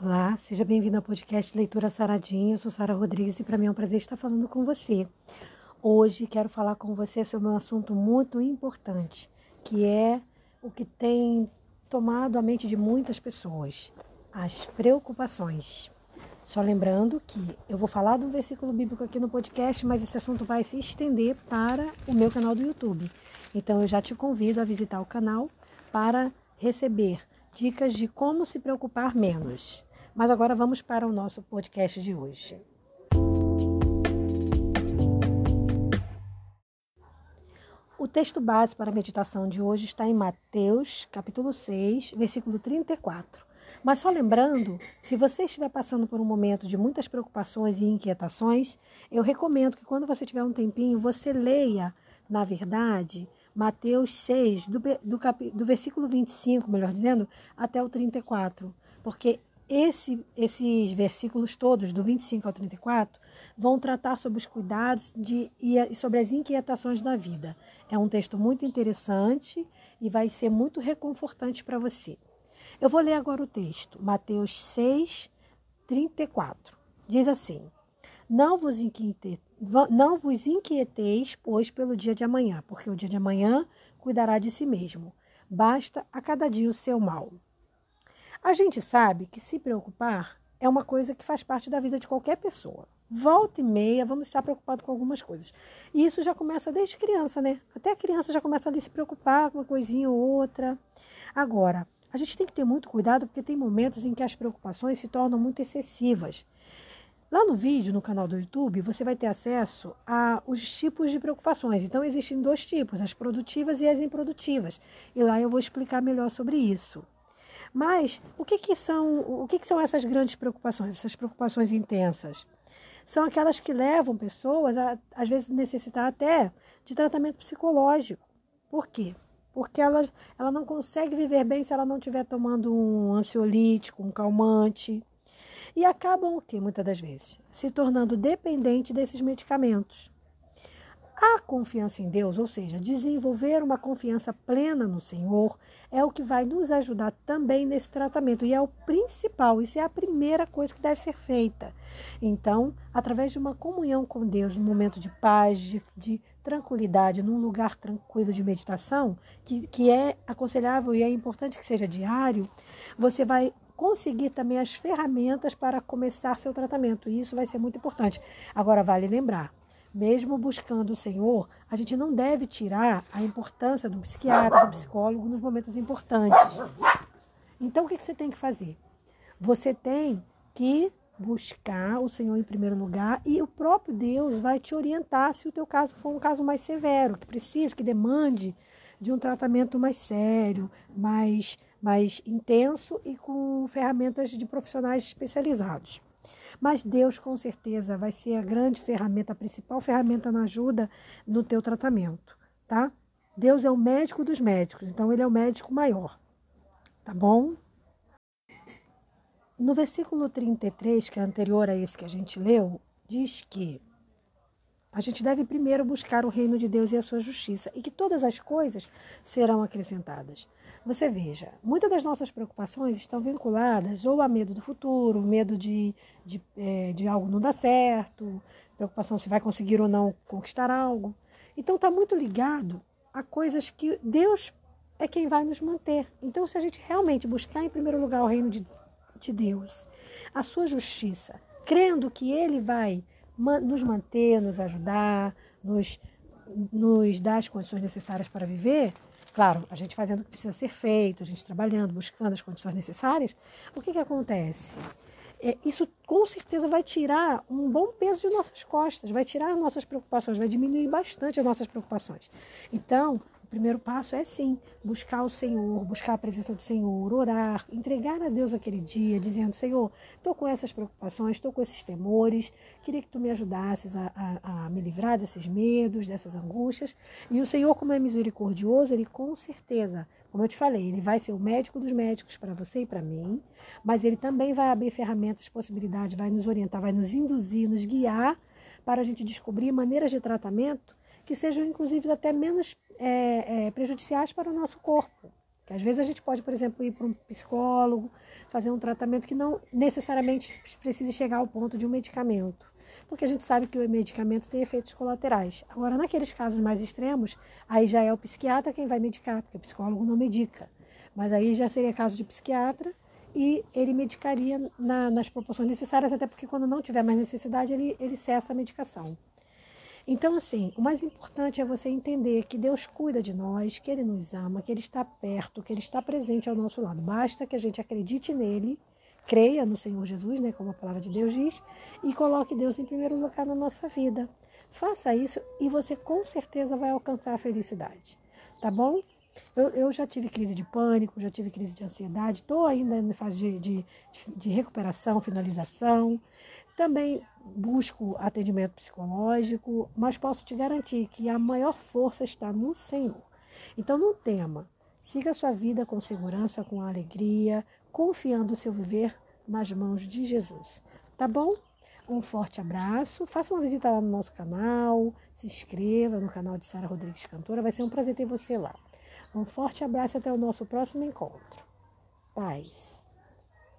Olá, seja bem-vindo ao podcast Leitura Saradinha. Eu sou Sara Rodrigues e para mim é um prazer estar falando com você. Hoje quero falar com você sobre um assunto muito importante, que é o que tem tomado a mente de muitas pessoas: as preocupações. Só lembrando que eu vou falar de um versículo bíblico aqui no podcast, mas esse assunto vai se estender para o meu canal do YouTube. Então eu já te convido a visitar o canal para receber dicas de como se preocupar menos. Mas agora vamos para o nosso podcast de hoje. O texto base para a meditação de hoje está em Mateus, capítulo 6, versículo 34. Mas só lembrando, se você estiver passando por um momento de muitas preocupações e inquietações, eu recomendo que quando você tiver um tempinho, você leia, na verdade, Mateus 6, do, do, cap, do versículo 25, melhor dizendo, até o 34. Porque esse, esses versículos todos, do 25 ao 34, vão tratar sobre os cuidados de, e sobre as inquietações da vida. É um texto muito interessante e vai ser muito reconfortante para você. Eu vou ler agora o texto, Mateus 6, 34. Diz assim: Não vos inquiete, não vos inquieteis, pois, pelo dia de amanhã, porque o dia de amanhã cuidará de si mesmo. Basta a cada dia o seu mal. A gente sabe que se preocupar é uma coisa que faz parte da vida de qualquer pessoa. Volta e meia, vamos estar preocupados com algumas coisas. E isso já começa desde criança, né? Até a criança já começa a se preocupar com uma coisinha ou outra. Agora, a gente tem que ter muito cuidado porque tem momentos em que as preocupações se tornam muito excessivas. Lá no vídeo, no canal do YouTube, você vai ter acesso aos tipos de preocupações. Então, existem dois tipos, as produtivas e as improdutivas. E lá eu vou explicar melhor sobre isso. Mas o que, que são, o que, que são essas grandes preocupações, essas preocupações intensas? São aquelas que levam pessoas a, às vezes, necessitar até de tratamento psicológico. Por quê? Porque ela, ela não consegue viver bem se ela não estiver tomando um ansiolítico, um calmante e acabam o que muitas das vezes? Se tornando dependente desses medicamentos. A confiança em Deus, ou seja, desenvolver uma confiança plena no Senhor, é o que vai nos ajudar também nesse tratamento e é o principal, isso é a primeira coisa que deve ser feita. Então, através de uma comunhão com Deus, num momento de paz, de, de tranquilidade, num lugar tranquilo de meditação, que, que é aconselhável e é importante que seja diário, você vai conseguir também as ferramentas para começar seu tratamento. E isso vai ser muito importante. Agora, vale lembrar, mesmo buscando o Senhor, a gente não deve tirar a importância do psiquiatra, do psicólogo nos momentos importantes. Então, o que você tem que fazer? Você tem que buscar o Senhor em primeiro lugar e o próprio Deus vai te orientar se o teu caso for um caso mais severo, que precisa, que demande de um tratamento mais sério, mais mais intenso e com ferramentas de profissionais especializados. Mas Deus com certeza vai ser a grande ferramenta, a principal ferramenta na ajuda no teu tratamento, tá? Deus é o médico dos médicos, então ele é o médico maior, tá bom? No versículo 33, que é anterior a esse que a gente leu, diz que a gente deve primeiro buscar o reino de Deus e a sua justiça e que todas as coisas serão acrescentadas. Você veja, muitas das nossas preocupações estão vinculadas ou a medo do futuro, medo de, de, é, de algo não dar certo, preocupação se vai conseguir ou não conquistar algo. Então está muito ligado a coisas que Deus é quem vai nos manter. Então, se a gente realmente buscar em primeiro lugar o reino de, de Deus, a sua justiça, crendo que Ele vai nos manter, nos ajudar, nos, nos dar as condições necessárias para viver, claro, a gente fazendo o que precisa ser feito, a gente trabalhando, buscando as condições necessárias, o que, que acontece? É, isso com certeza vai tirar um bom peso de nossas costas, vai tirar as nossas preocupações, vai diminuir bastante as nossas preocupações. Então, o primeiro passo é sim, buscar o Senhor, buscar a presença do Senhor, orar, entregar a Deus aquele dia, dizendo: Senhor, estou com essas preocupações, estou com esses temores, queria que tu me ajudasses a, a, a me livrar desses medos, dessas angústias. E o Senhor, como é misericordioso, ele com certeza, como eu te falei, ele vai ser o médico dos médicos para você e para mim, mas ele também vai abrir ferramentas, possibilidades, vai nos orientar, vai nos induzir, nos guiar para a gente descobrir maneiras de tratamento que sejam, inclusive, até menos é, é, prejudiciais para o nosso corpo. Que às vezes a gente pode, por exemplo, ir para um psicólogo, fazer um tratamento que não necessariamente precise chegar ao ponto de um medicamento. Porque a gente sabe que o medicamento tem efeitos colaterais. Agora, naqueles casos mais extremos, aí já é o psiquiatra quem vai medicar, porque o psicólogo não medica. Mas aí já seria caso de psiquiatra e ele medicaria na, nas proporções necessárias, até porque quando não tiver mais necessidade, ele, ele cessa a medicação. Então, assim, o mais importante é você entender que Deus cuida de nós, que Ele nos ama, que Ele está perto, que Ele está presente ao nosso lado. Basta que a gente acredite nele, creia no Senhor Jesus, né, como a palavra de Deus diz, e coloque Deus em primeiro lugar na nossa vida. Faça isso e você com certeza vai alcançar a felicidade. Tá bom? Eu, eu já tive crise de pânico, já tive crise de ansiedade, estou ainda na fase de, de, de recuperação, finalização. Também busco atendimento psicológico, mas posso te garantir que a maior força está no Senhor. Então não tema, siga a sua vida com segurança, com alegria, confiando o seu viver nas mãos de Jesus. Tá bom? Um forte abraço. Faça uma visita lá no nosso canal. Se inscreva no canal de Sara Rodrigues Cantora. Vai ser um prazer ter você lá. Um forte abraço e até o nosso próximo encontro. Paz.